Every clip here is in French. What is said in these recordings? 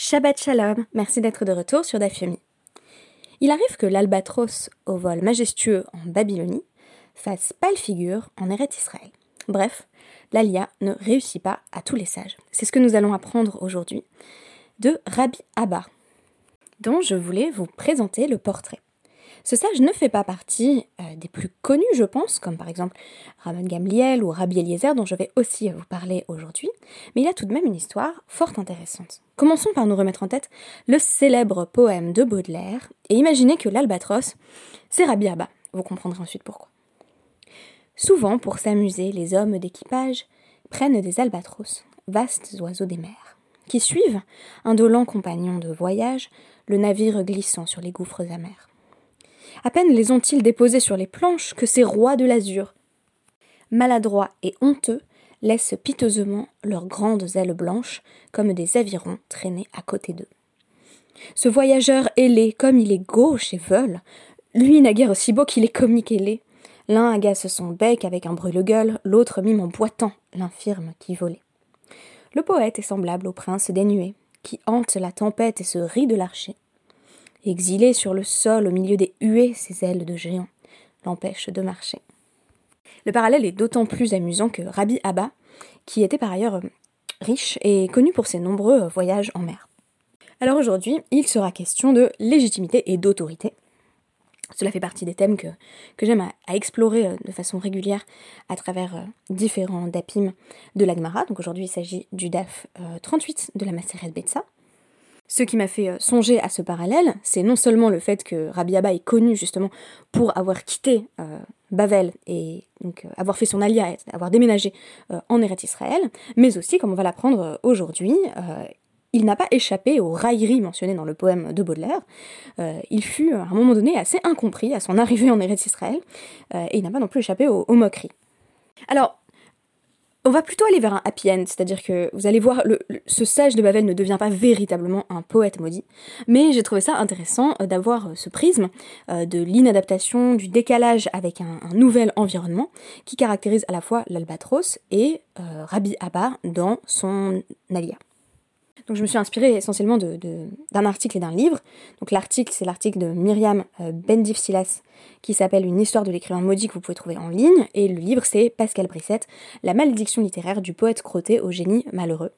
Shabbat Shalom, merci d'être de retour sur Dafyomi. Il arrive que l'albatros, au vol majestueux en Babylonie, fasse pâle figure en Eret Israël. Bref, l'Alia ne réussit pas à tous les sages. C'est ce que nous allons apprendre aujourd'hui de Rabbi Abba, dont je voulais vous présenter le portrait. Ce sage ne fait pas partie euh, des plus connus, je pense, comme par exemple Rabban Gamliel ou Rabbi Eliezer, dont je vais aussi vous parler aujourd'hui, mais il a tout de même une histoire fort intéressante. Commençons par nous remettre en tête le célèbre poème de Baudelaire, et imaginez que l'albatros, c'est Rabbi Abba. Vous comprendrez ensuite pourquoi. Souvent, pour s'amuser, les hommes d'équipage prennent des albatros, vastes oiseaux des mers, qui suivent, indolents compagnons de voyage, le navire glissant sur les gouffres amers. À peine les ont-ils déposés sur les planches que ces rois de l'azur, maladroits et honteux, laissent piteusement leurs grandes ailes blanches comme des avirons traînés à côté d'eux. Ce voyageur ailé, comme il est gauche et veule, lui naguère aussi beau qu'il est comique et laid. L'un agace son bec avec un brûle-gueule, l'autre mime en boitant l'infirme qui volait. Le poète est semblable au prince dénué, qui hante la tempête et se rit de l'archer. Exilé sur le sol au milieu des huées, ses ailes de géant l'empêchent de marcher. Le parallèle est d'autant plus amusant que Rabbi Abba, qui était par ailleurs euh, riche et connu pour ses nombreux euh, voyages en mer. Alors aujourd'hui, il sera question de légitimité et d'autorité. Cela fait partie des thèmes que, j'aime à, explorer euh, de façon régulière à travers différents dapim de l'Agmara. Donc aujourd'hui, il s'agit du DAF 38 de la Maseret Betsa. Ce qui m'a fait euh, songer à ce parallèle, c'est non seulement le fait que Rabbi Abba est connu justement pour avoir quitté euh, Bavel et donc euh, avoir fait son alia, avoir déménagé en Eretz Israël, mais aussi, comme on va l'apprendre aujourd'hui, il n'a pas échappé aux railleries mentionnées dans le poème de Baudelaire. il fut à un moment donné assez incompris à son arrivée en Eretz Israël, et il n'a pas non plus échappé aux, aux moqueries. On va plutôt aller vers un happy end, c'est-à-dire que vous allez voir, ce sage de Babel ne devient pas véritablement un poète maudit, mais j'ai trouvé ça intéressant euh, d'avoir euh, ce prisme euh, de l'inadaptation, du décalage avec un, nouvel environnement qui caractérise à la fois l'albatros et Rabbi Abba dans son alia. Je me suis inspirée essentiellement d'un article et d'un livre. Donc l'article, c'est l'article de Myriam euh, Bendif Silas qui s'appelle Une histoire de l'écrivain maudit que vous pouvez trouver en ligne. Et le livre, c'est Pascal Brissette, La malédiction littéraire du poète crotté au génie malheureux.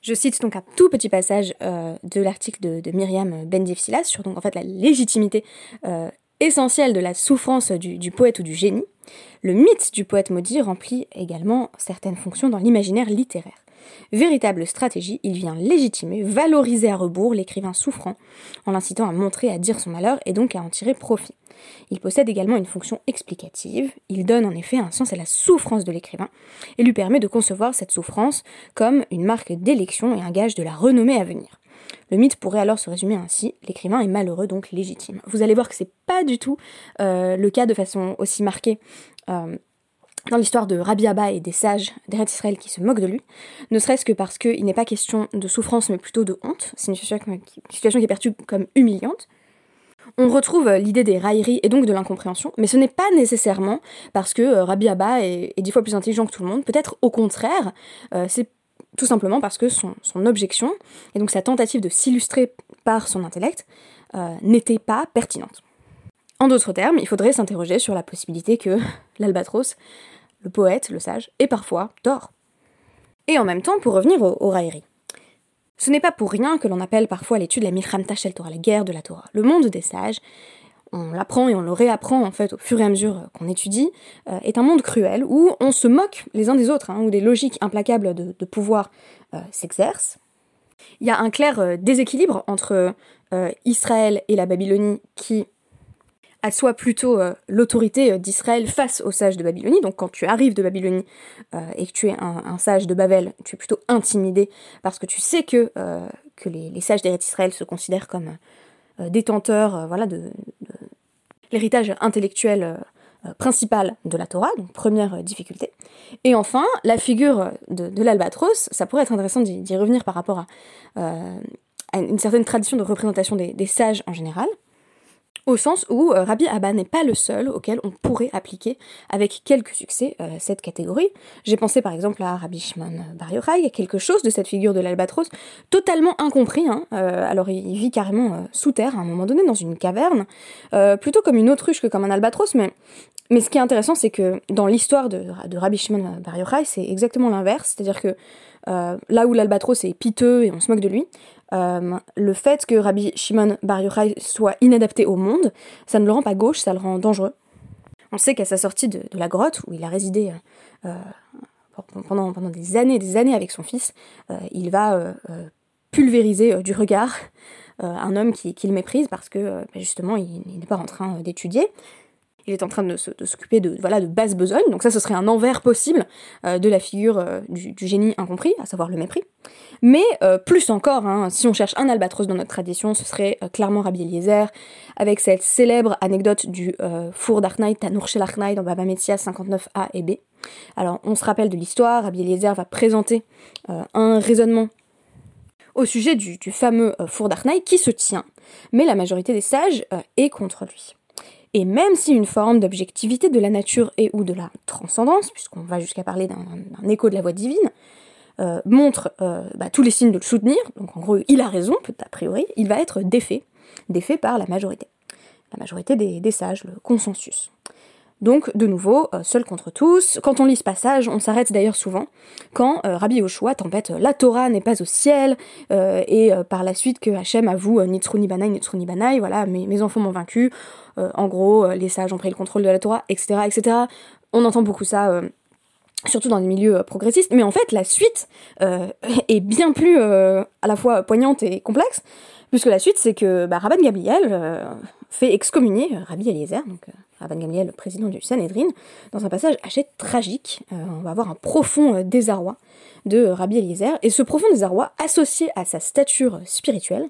Je cite donc un tout petit passage euh, de l'article de, Myriam Bendif Silas sur donc en fait la légitimité euh, essentielle de la souffrance du, poète ou du génie. Le mythe du poète maudit remplit également certaines fonctions dans l'imaginaire littéraire. Véritable stratégie, il vient légitimer, valoriser à rebours l'écrivain souffrant, en l'incitant à montrer, à dire son malheur et donc à en tirer profit. Il possède également une fonction explicative, il donne en effet un sens à la souffrance de l'écrivain, et lui permet de concevoir cette souffrance comme une marque d'élection et un gage de la renommée à venir. Le mythe pourrait alors se résumer ainsi l'écrivain est malheureux, donc légitime. Vous allez voir que c'est pas du tout euh, le cas de façon aussi marquée euh, dans l'histoire de Rabbi Abba et des sages d'Eretz Israël qui se moquent de lui, ne serait-ce que parce qu'il n'est pas question de souffrance mais plutôt de honte, c'est une situation qui est perçue comme humiliante. On retrouve l'idée des railleries et donc de l'incompréhension, mais ce n'est pas nécessairement parce que euh, Rabbi Abba est, dix fois plus intelligent que tout le monde, peut-être au contraire, euh, c'est tout simplement parce que son, objection, et donc sa tentative de s'illustrer par son intellect, euh, n'était pas pertinente. En d'autres termes, il faudrait s'interroger sur la possibilité que l'albatros, le poète, le sage, ait parfois tort. Et en même temps, pour revenir aux, railleries. Ce n'est pas pour rien que l'on appelle parfois l'étude la Milcham Tachel Torah, la guerre de la Torah. Le monde des sages, on l'apprend et on le réapprend en fait au fur et à mesure qu'on étudie, euh, est un monde cruel où on se moque les uns des autres, hein, où des logiques implacables de, pouvoir euh, s'exercent. Il y a un clair euh, déséquilibre entre Israël et la Babylonie qui soit plutôt euh, l'autorité euh, d'Israël face aux sages de Babylonie. Donc quand tu arrives de Babylonie euh, et que tu es un, sage de Babel, tu es plutôt intimidé parce que tu sais que, que les, sages d'Eretz Israël se considèrent comme détenteurs voilà, de, l'héritage intellectuel principal de la Torah, donc première difficulté. Et enfin, la figure de, l'albatros, ça pourrait être intéressant d'y revenir par rapport à, une certaine tradition de représentation des sages en général au sens où euh, Rabbi Abba n'est pas le seul auquel on pourrait appliquer avec quelques succès euh, cette catégorie. J'ai pensé par exemple à Rabbi Shimon Bar Yochai, a quelque chose de cette figure de l'albatros totalement incompris. Hein. Euh, alors il vit carrément sous terre à un moment donné dans une caverne, plutôt comme une autruche que comme un albatros, mais mais ce qui est intéressant, c'est que dans l'histoire de, de, Rabbi Shimon Bar Yochai, c'est exactement l'inverse, c'est-à-dire que là où l'albatros est piteux et on se moque de lui, euh, le fait que Rabbi Shimon Bar Yochai soit inadapté au monde, ça ne le rend pas gauche, ça le rend dangereux. On sait qu'à sa sortie de, la grotte, où il a résidé euh, euh, pendant, pendant des années et des années avec son fils, il va pulvériser du regard un homme qui, qui, méprise parce que bah, justement il n'est pas en train d'étudier il est en train de, s'occuper de, voilà, de basse besogne, donc ça ce serait un envers possible euh, de la figure euh, du, génie incompris, à savoir le mépris. Mais euh, plus encore, hein, si on cherche un albatros dans notre tradition, ce serait clairement Rabbi Eliezer, avec cette célèbre anecdote du four d'Arnaï, Tanour dans Baba Metzia 59a et b. Alors on se rappelle de l'histoire, Rabbi Eliezer va présenter un raisonnement au sujet du, fameux four d'Arnaï qui se tient, mais la majorité des sages est contre lui. Et même si une forme d'objectivité de la nature et ou de la transcendance, puisqu'on va jusqu'à parler d'un écho de la voix divine, euh, montre euh, bah, tous les signes de le soutenir, donc en gros il a raison, peut-être a priori, il va être défait, défait par la majorité. La majorité des sages, le consensus. Donc, de nouveau, euh, seul contre tous. Quand on lit ce passage, on s'arrête d'ailleurs souvent quand euh, Rabbi Yoshua tempête la Torah n'est pas au ciel, euh, et par la suite que Hachem avoue Nitzru Nibanai, Nitzru Nibanai, voilà, mes, enfants m'ont vaincu, en gros, les sages ont pris le contrôle de la Torah, etc., etc. On entend beaucoup ça surtout dans des milieux progressistes, mais en fait la suite est bien plus à la fois poignante et complexe, puisque la suite c'est que bah, Rabban Gabriel fait excommunier Rabbi Eliezer, Rabban Gamliel, président du Sanhedrin, dans un passage assez tragique. Euh, on va avoir un profond euh, désarroi de Rabbi Eliezer, et ce profond désarroi, associé à sa stature spirituelle,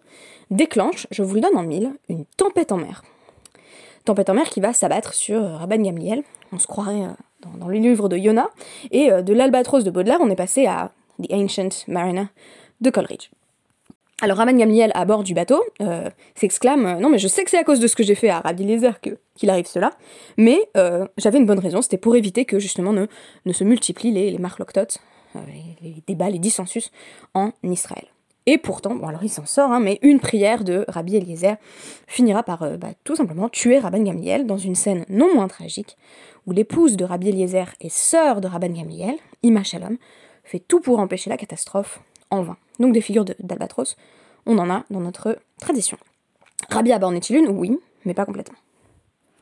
déclenche, je vous le donne en mille, une tempête en mer. Tempête en mer qui va s'abattre sur euh, Rabban Gamliel, on se croirait dans, dans, le livre de Yona, et de l'Albatros de Baudelaire, on est passé à The Ancient Mariner de Coleridge. Alors Raman Gamliel à bord du bateau euh, s'exclame euh, Non mais je sais que c'est à cause de ce que j'ai fait à Rabbi Lézer que qu'il arrive cela, mais euh, j'avais une bonne raison, c'était pour éviter que justement ne, se multiplient les, les marloctotes, les, débats, les dissensus en Israël. Et pourtant, bon alors il s'en sort, hein, mais une prière de Rabbi Eliezer finira par bah, tout simplement tuer Rabban Gamliel dans une scène non moins tragique, où l'épouse de Rabbi Eliezer et sœur de Rabban Gamliel, Ima Shalom, fait tout pour empêcher la catastrophe en vain. Donc des figures d'albatros, on en a dans notre tradition. Rabbi Abba en est-il une? Oui, mais pas complètement.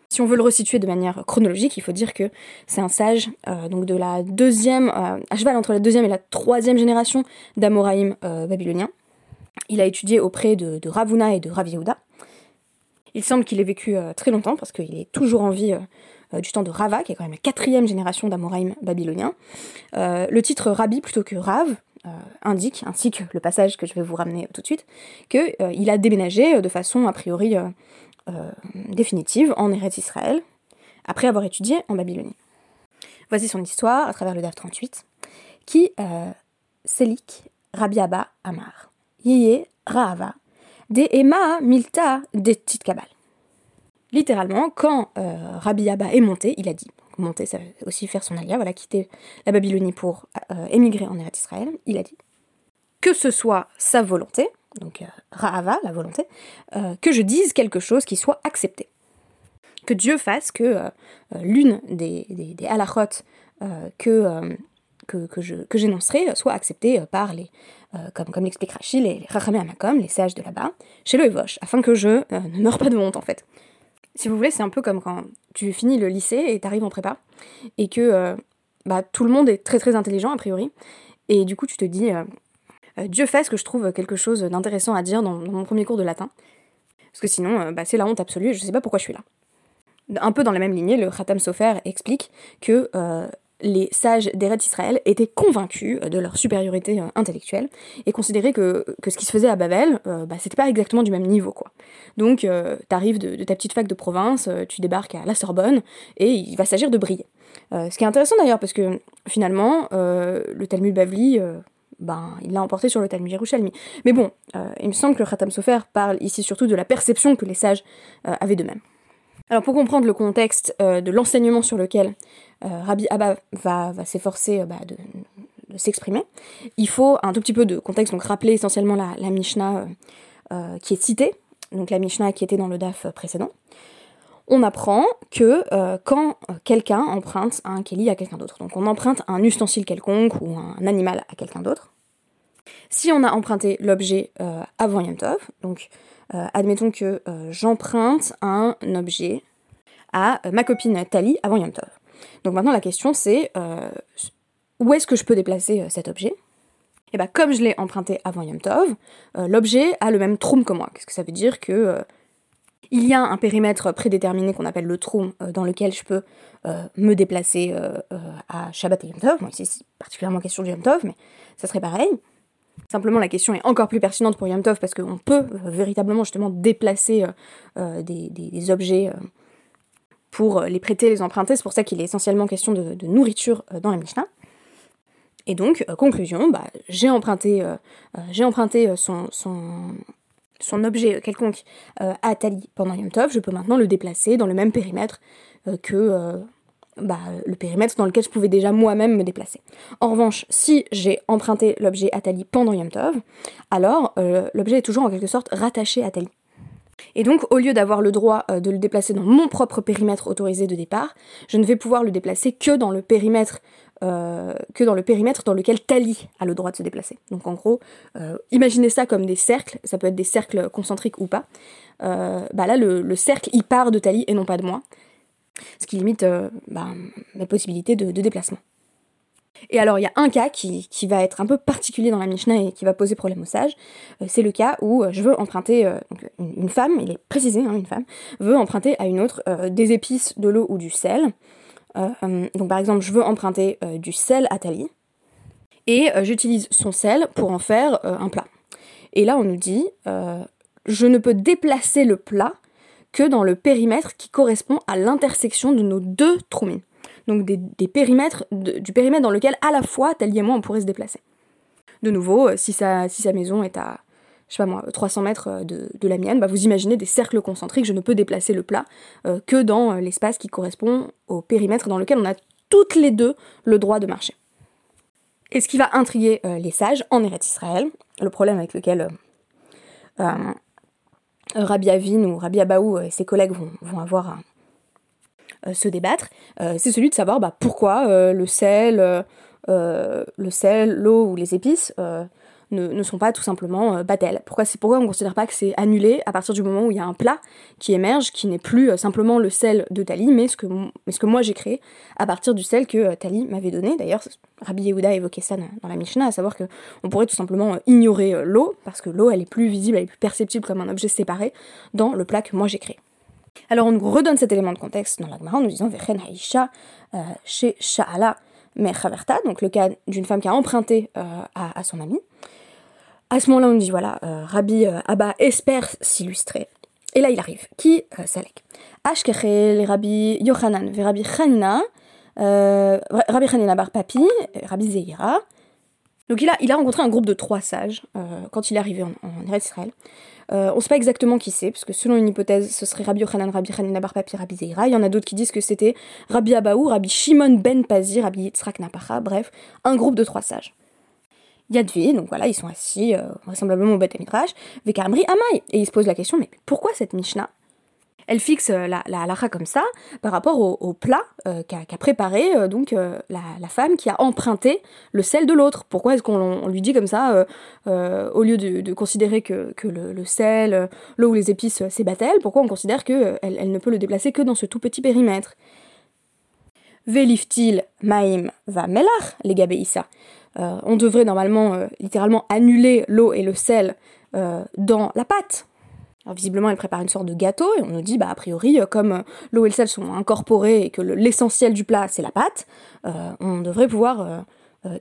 Si on veut le resituer de manière chronologique, il faut dire que c'est un sage euh, donc de la deuxième, euh, à cheval entre la deuxième et la troisième génération d'Amoraïm euh, babyloniens. Il a étudié auprès de, Ravuna et de Rav Yehuda. Il semble qu'il ait vécu très longtemps parce qu'il est toujours en vie du temps de Rava, qui est quand même la quatrième génération d'Amoraïm babyloniens. le titre Rabbi plutôt que Rav euh, indique, ainsi que le passage que je vais vous ramener tout de suite, qu'il euh, a déménagé euh, de façon a priori définitive en Eretz Israël, après avoir étudié en Babylonie. Voici son histoire à travers le DAF 38, qui Selik Rabbi Abba Amar. Yeye Rahava. De Ema Milta de Titkabal. Littéralement, quand Rabbi Abba est monté, il a dit monter, ça veut aussi faire son alia, voilà, quitter la Babylonie pour euh, émigrer en Eretz Israël, il a dit que ce soit sa volonté, donc euh, Rahava, la volonté, euh, que je dise quelque chose qui soit accepté. Que Dieu fasse que l'une des, des, halachot que, que, que j'énoncerai soit acceptée par les, comme, comme l'explique Rachid, les, les Amakom, les sages de là-bas, chez le Evosh, afin que je ne meure pas de honte en fait. Si vous voulez, c'est un peu comme quand tu finis le lycée et t'arrives en prépa, et que euh, bah, tout le monde est très très intelligent a priori, et du coup tu te dis, euh, euh, Dieu fasse que je trouve quelque chose d'intéressant à dire dans, mon premier cours de latin, parce que sinon bah, c'est la honte absolue et je sais pas pourquoi je suis là. Un peu dans la même lignée, le Khatam Sofer explique que les sages d'Eretz Israël étaient convaincus de leur supériorité euh, intellectuelle et considéraient que, ce qui se faisait à Babel, euh, bah, c'était pas exactement du même niveau, quoi. Donc, euh, t'arrives de, ta petite fac de province, tu débarques à la Sorbonne, et il va s'agir de briller. ce qui est intéressant d'ailleurs, parce que finalement, le Talmud Bavli ben, il l'a emporté sur le Talmud Yerushalmi. Mais bon, il me semble que le Khatam Sofer parle ici surtout de la perception que les sages avaient d'eux-mêmes. Alors pour comprendre le contexte de l'enseignement sur lequel Rabbi Abba va, s'efforcer bah, de, s'exprimer, il faut un tout petit peu de contexte, donc rappeler essentiellement la, Mishnah qui est citée, donc la Mishnah qui était dans le DAF précédent. On apprend que euh, quand quelqu'un emprunte un keli à quelqu'un d'autre, donc on emprunte un ustensile quelconque ou un animal à quelqu'un d'autre, si on a emprunté l'objet euh, avant Yom Tov, donc euh, admettons que j'emprunte un objet à ma copine Tali avant Yom Tov. Donc maintenant la question c'est où est-ce que je peux déplacer cet objet? Et eh bien comme je l'ai emprunté avant Yom Tov, l'objet a le même troum que moi. Qu'est-ce que ça veut dire que il y a un périmètre prédéterminé qu'on appelle le trou, euh, dans lequel je peux euh, me déplacer euh, à Shabbat et Yom Tov? Ici, c'est particulièrement question du Yom Tov, mais ça serait pareil. Simplement, la question est encore plus pertinente pour Yom Tov parce qu'on peut véritablement justement déplacer des, objets pour les prêter, les emprunter. C'est pour ça qu'il est essentiellement question de, nourriture dans la Mishnah. Et donc, conclusion, bah, j'ai emprunté, son, objet quelconque euh, à Tali pendant Yom Tov, je peux maintenant le déplacer dans le même périmètre euh, que euh, bah, le périmètre dans lequel je pouvais déjà moi-même me déplacer. En revanche, si j'ai emprunté l'objet à Tali pendant Yom Tov, alors l'objet est toujours en quelque sorte rattaché à Tali. Et donc, au lieu d'avoir le droit de le déplacer dans mon propre périmètre autorisé de départ, je ne vais pouvoir le déplacer que dans le périmètre euh, que dans le périmètre dans lequel Tali a le droit de se déplacer. Donc en gros, euh, imaginez ça comme des cercles, ça peut être des cercles concentriques ou pas. Euh, bah là, le, cercle, il part de Tali et non pas de moi. Ce qui limite bah, mes possibilités de, déplacement. Et alors, il y a un cas qui, va être un peu particulier dans la Mishnah et qui va poser problème au sage. c'est le cas où je veux emprunter, une, femme, il est précisé, hein, une femme, veut emprunter à une autre des épices, de l'eau ou du sel. Euh, donc par exemple, je veux emprunter euh, du sel à Tali, et euh, j'utilise son sel pour en faire un plat. Et là, on nous dit, je ne peux déplacer le plat que dans le périmètre qui correspond à l'intersection de nos deux troumines. Donc des, périmètres, du périmètre dans lequel à la fois Tali et moi on pourrait se déplacer. De nouveau, si sa, si sa maison est à je sais pas moi, 300 mètres euh, de, la mienne, bah vous imaginez des cercles concentriques, je ne peux déplacer le plat euh, que dans euh, l'espace qui correspond au périmètre dans lequel on a toutes les deux le droit de marcher. Et ce qui va intriguer les sages en Eretz Israël, le problème avec lequel Rabbi Avin ou Rabbi Abaou et ses collègues vont, avoir à se débattre, c'est celui de savoir bah, pourquoi le sel, le sel, l'eau ou les épices ne, sont pas tout simplement euh, battelles. Pourquoi pourquoi on ne considère pas que c'est annulé à partir du moment où il y a un plat qui émerge, qui n'est plus euh, simplement le sel de Tali, mais ce que, moi j'ai créé à partir du sel que euh, Tali m'avait donné. D'ailleurs, Rabbi Yehuda évoquait ça dans, la Mishnah, à savoir que on pourrait tout simplement ignorer l'eau, parce que l'eau elle est plus visible, elle est plus perceptible comme un objet séparé dans le plat que moi j'ai créé. Alors on nous redonne cet élément de contexte dans la Gemara en nous disant Vechen Haisha chez Sha'ala Mechaverta, donc le cas d'une femme qui a emprunté à, à son ami. À ce moment-là, on dit voilà, euh, Rabbi euh, Abba espère s'illustrer. Et là, il arrive. Qui euh, Salek. Ashkechel, Rabbi Yochanan, Rabbi Chanina, Rabbi Chanina Bar Papi, Rabbi Zeira. Donc il a, il a rencontré un groupe de trois sages quand il est arrivé en, en Israël. on ne sait pas exactement qui c'est, parce que selon une hypothèse, ce serait Rabbi Yochanan, Rabbi Chanina Bar Papi, Rabbi Zeira. Il y en a d'autres qui disent que c'était Rabbi Abaou, Rabbi Shimon Ben Pazi, Rabbi Yitzhak Napacha, bref, un groupe de trois sages. Yadvi, donc voilà, ils sont assis euh, vraisemblablement au Beth Midrash, Vekamri Amai. Et ils se posent la question, mais pourquoi cette Mishnah? Elle fixe euh, la, la comme ça par rapport au, plat euh, qu'a préparé donc la, femme qui a emprunté le sel de l'autre. Pourquoi est-ce qu'on lui dit comme ça, au lieu de, considérer que, le, sel, l'eau ou les épices c'est batel, pourquoi on considère qu'elle elle ne peut le déplacer que dans ce tout petit périmètre? Veliftil maim va melach, les. Euh, on devrait normalement euh, littéralement annuler l'eau et le sel euh, dans la pâte. Alors, visiblement, elle prépare une sorte de gâteau et on nous dit, bah, a priori, comme l'eau et le sel sont incorporés et que l'essentiel du plat c'est la pâte, on devrait pouvoir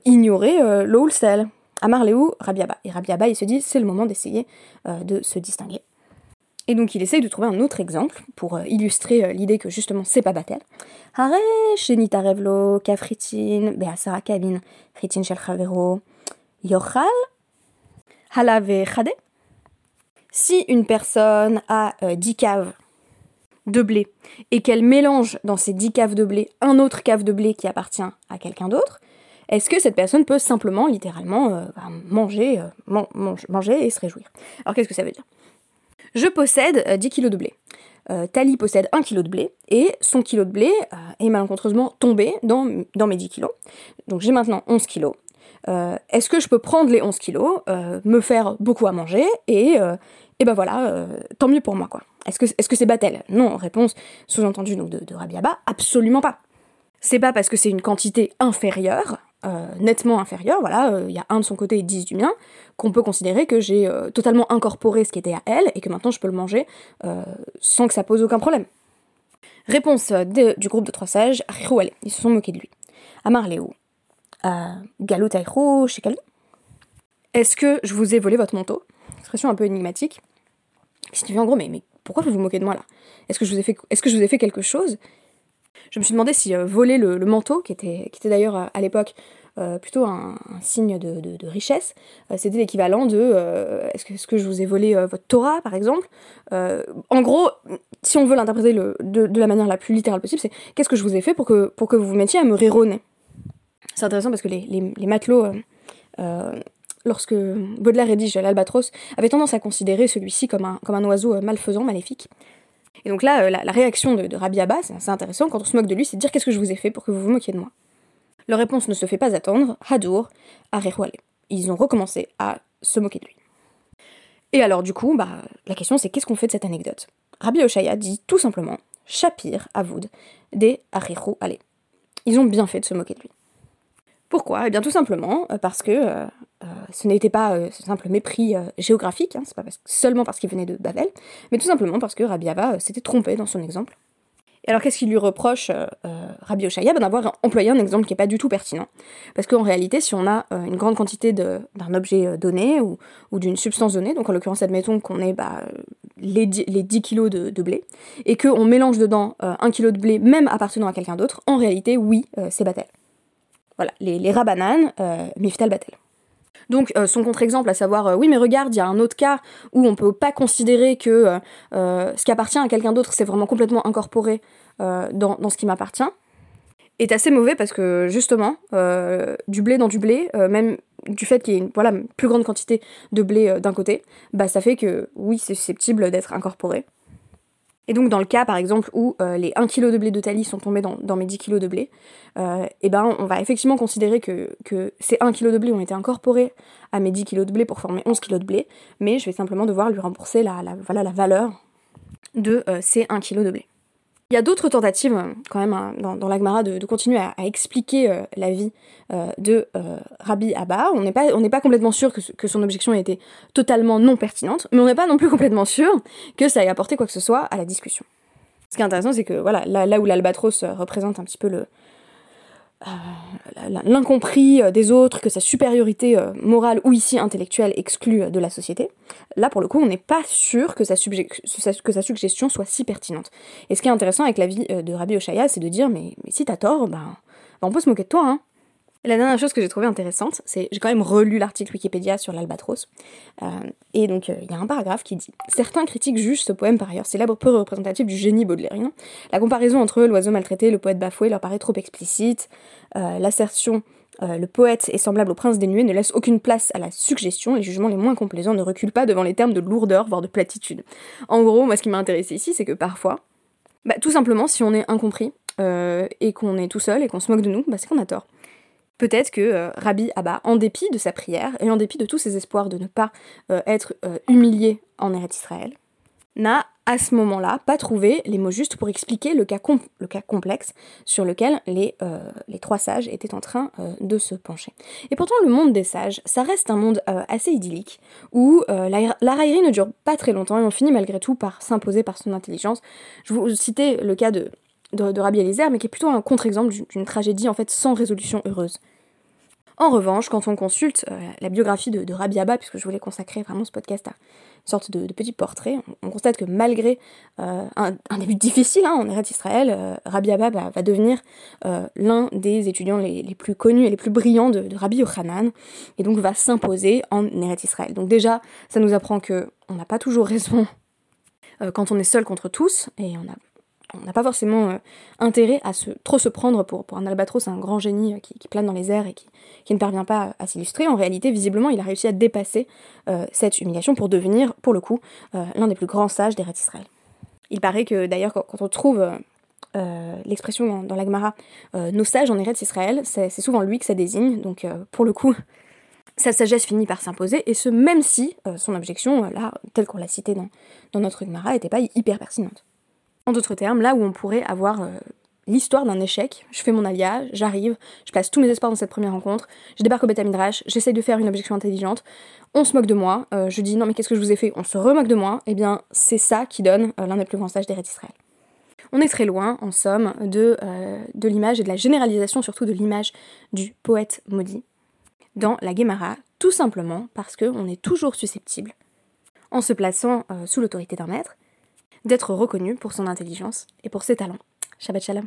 ignorer l'eau ou le sel. Amar Léou, Rabiaba. Et Rabiaba, il se dit, c'est le moment d'essayer de se distinguer. Et donc il essaye de trouver un autre exemple pour euh, illustrer euh, l'idée que justement c'est pas Batel. Hare, Shenita Revlo, Kafritin, Beasara Kabin, Fritin Shel yochal halave chade. Si une personne a 10 caves de blé et qu'elle mélange dans ces 10 caves de blé un autre cave de blé qui appartient à quelqu'un d'autre, est-ce que cette personne peut simplement, littéralement, euh, bah, manger, euh, manger et se réjouir? Alors qu'est-ce que ça veut dire? Je possède 10 euh, kilos de blé. Tali possède 1 kg de blé et son kilo de blé est malencontreusement tombé dans, mes 10 kilos. Donc j'ai maintenant 11 kilos. Est-ce que je peux prendre les 11 kilos, me faire beaucoup à manger et, et ben voilà, tant mieux pour moi quoi. Est-ce que c'est -ce Batel Non, réponse sous-entendue de, de Rabiaba, absolument pas. C'est pas parce que c'est une quantité inférieure euh, nettement inférieure, voilà, euh, il y a un de son côté et 10 du mien, qu'on peut considérer que j'ai euh, totalement incorporé ce qui était à elle et que maintenant je peux le manger sans que ça pose aucun problème. Réponse du groupe de trois sages, ils se sont moqués de lui. Amar Léo, Galou Shekalu. Est-ce que je vous ai volé votre manteau? Expression un peu énigmatique. dit en gros, mais, mais pourquoi vous vous moquez de moi là? Est-ce que je vous ai fait quelque chose? Je me suis demandé si euh, voler le, manteau, qui était, qui était d'ailleurs euh, à l'époque euh, plutôt un, signe de, richesse, c'était l'équivalent de est-ce que, que, je vous ai volé votre Torah par exemple? En gros, si on veut l'interpréter de, la manière la plus littérale possible, c'est qu'est-ce que je vous ai fait pour que, pour que vous vous mettiez à me rironner? C'est intéressant parce que les, matelots lorsque Baudelaire rédige l'Albatros, avaient tendance à considérer celui-ci comme un, comme un oiseau malfaisant, maléfique. Et donc là, euh, la, réaction de, Rabbi Abba, c'est assez intéressant, quand on se moque de lui, c'est de dire qu'est-ce que je vous ai fait pour que vous vous moquiez de moi? Leur réponse ne se fait pas attendre, Hadour, Arehwale. Ils ont recommencé à se moquer de lui. Et alors du coup, bah, la question c'est qu'est-ce qu'on fait de cette anecdote? Rabbi Oshaya dit tout simplement Shapir Avoud des Arehou Ale. Ils ont bien fait de se moquer de lui. Pourquoi? Eh bien tout simplement euh, parce que euh, euh, ce n'était pas un simple mépris géographique, hein, c'est pas seulement parce qu'il venait de Babel, mais tout simplement parce que Rabbi Abba s'était trompé dans son exemple. Et alors qu'est-ce qu'il lui reproche Rabbi Oshaya ben, D'avoir employé un exemple qui n'est pas du tout pertinent. Parce qu'en réalité, si on a une grande quantité d'un objet donné ou, d'une substance donnée, donc en l'occurrence admettons qu'on ait bah, les, 10, les 10 kilos de, blé, et qu'on mélange dedans un kilo de blé même appartenant à quelqu'un d'autre, en réalité oui, c'est Batel. Voilà, les, les rabananes, euh, Miftal Batel. Donc euh, son contre-exemple, à savoir, euh, oui mais regarde, il y a un autre cas où on peut pas considérer que ce qui appartient à quelqu'un d'autre, c'est vraiment complètement incorporé dans, ce qui m'appartient, est assez mauvais parce que justement, du blé dans du blé, même du fait qu'il y ait une plus grande quantité de blé d'un côté, bah ça fait que oui, c'est susceptible d'être incorporé. Et donc dans le cas par exemple où euh, les 1 kg de blé de Thalie sont tombés dans, mes 10 kg de blé, et euh, eh ben on va effectivement considérer que, ces 1 kg de blé ont été incorporés à mes 10 kg de blé pour former 11 kg de blé, mais je vais simplement devoir lui rembourser la valeur de euh, ces 1 kg de blé. Il y a d'autres tentatives, euh, quand même, hein, dans, dans l'Agmara, de, continuer à, expliquer euh, la vie euh, de Rabbi Abba. On n'est pas, pas complètement sûr que, son objection ait été totalement non pertinente, mais on n'est pas non plus complètement sûr que ça ait apporté quoi que ce soit à la discussion. Ce qui est intéressant, c'est que voilà, là où l'albatros représente un petit peu le, l'incompris euh, des autres, que sa supériorité euh, morale ou ici intellectuelle exclut de la société, là pour le coup on n'est pas sûr que sa, que sa, suggestion soit si pertinente. Et ce qui est intéressant avec la vie de Rabbi Oshaya, c'est de dire mais, mais si t'as tort, ben, ben, on peut se moquer de toi, hein. La dernière chose que j'ai trouvé intéressante, c'est j'ai quand même relu l'article Wikipédia sur l'albatros, euh, et donc euh, il y a un paragraphe qui dit Certains critiques jugent ce poème par ailleurs célèbre peu représentatif du génie baudelairien. La comparaison entre l'oiseau maltraité et le poète bafoué leur paraît trop explicite. Euh, l'assertion le poète est semblable au prince des nuées ne laisse aucune place à la suggestion, les jugements les moins complaisants ne reculent pas devant les termes de lourdeur, voire de platitude. En gros, moi ce qui m'a intéressé ici, c'est que parfois, bah, tout simplement, si on est incompris, et qu'on est tout seul et qu'on se moque de nous, bah, c'est qu'on a tort. Peut-être que euh, Rabbi Abba, en dépit de sa prière et en dépit de tous ses espoirs de ne pas euh, être euh, humilié en Eretz Israël, n'a à ce moment-là pas trouvé les mots justes pour expliquer le cas, le cas complexe sur lequel les, les trois sages étaient en train de se pencher. Et pourtant, le monde des sages, ça reste un monde assez idyllique, où la, la, raillerie ne dure pas très longtemps et on finit malgré tout par s'imposer par son intelligence. Je vous citais le cas de de, Rabbi Eliezer, mais qui est plutôt un contre-exemple d'une tragédie en fait sans résolution heureuse. En revanche, quand on consulte euh, la biographie de, Rabbi Abba, puisque je voulais consacrer vraiment ce podcast à une sorte de, petit portrait, on, constate que malgré euh, un, début difficile hein, en Eretz Israël, euh, Rabbi Abba va devenir l'un des étudiants les, plus connus et les plus brillants de, Rabbi Yochanan, et donc va s'imposer en Eretz Israël. Donc déjà, ça nous apprend que on n'a pas toujours raison quand on est seul contre tous, et on a on n'a pas forcément euh, intérêt à se, trop se prendre pour, un albatros, un grand génie euh, qui, plane dans les airs et qui, ne parvient pas à, s'illustrer. En réalité, visiblement, il a réussi à dépasser euh, cette humiliation pour devenir, pour le coup, l'un des plus grands sages des Israël. Il paraît que d'ailleurs, quand, on trouve l'expression dans, l'Agmara, nos sages en Eretz Israël, c'est souvent lui que ça désigne. Donc, pour le coup, sa sagesse finit par s'imposer, et ce même si son objection, là, telle qu'on l'a citée dans, dans notre Agmara, n'était pas hyper pertinente. En d'autres termes, là où on pourrait avoir euh, l'histoire d'un échec, je fais mon alliage, j'arrive, je place tous mes espoirs dans cette première rencontre, je débarque au Beta Midrash, j'essaye de faire une objection intelligente, on se moque de moi, euh, je dis non mais qu'est-ce que je vous ai fait, on se remoque de moi, et eh bien c'est ça qui donne euh, l'un des plus grands sages d'Eretz Israël. On est très loin, en somme, de, de l'image et de la généralisation surtout de l'image du poète maudit dans la Gemara, tout simplement parce qu'on est toujours susceptible, en se plaçant sous l'autorité d'un maître, d'être reconnu pour son intelligence et pour ses talents. Shabbat Shalom.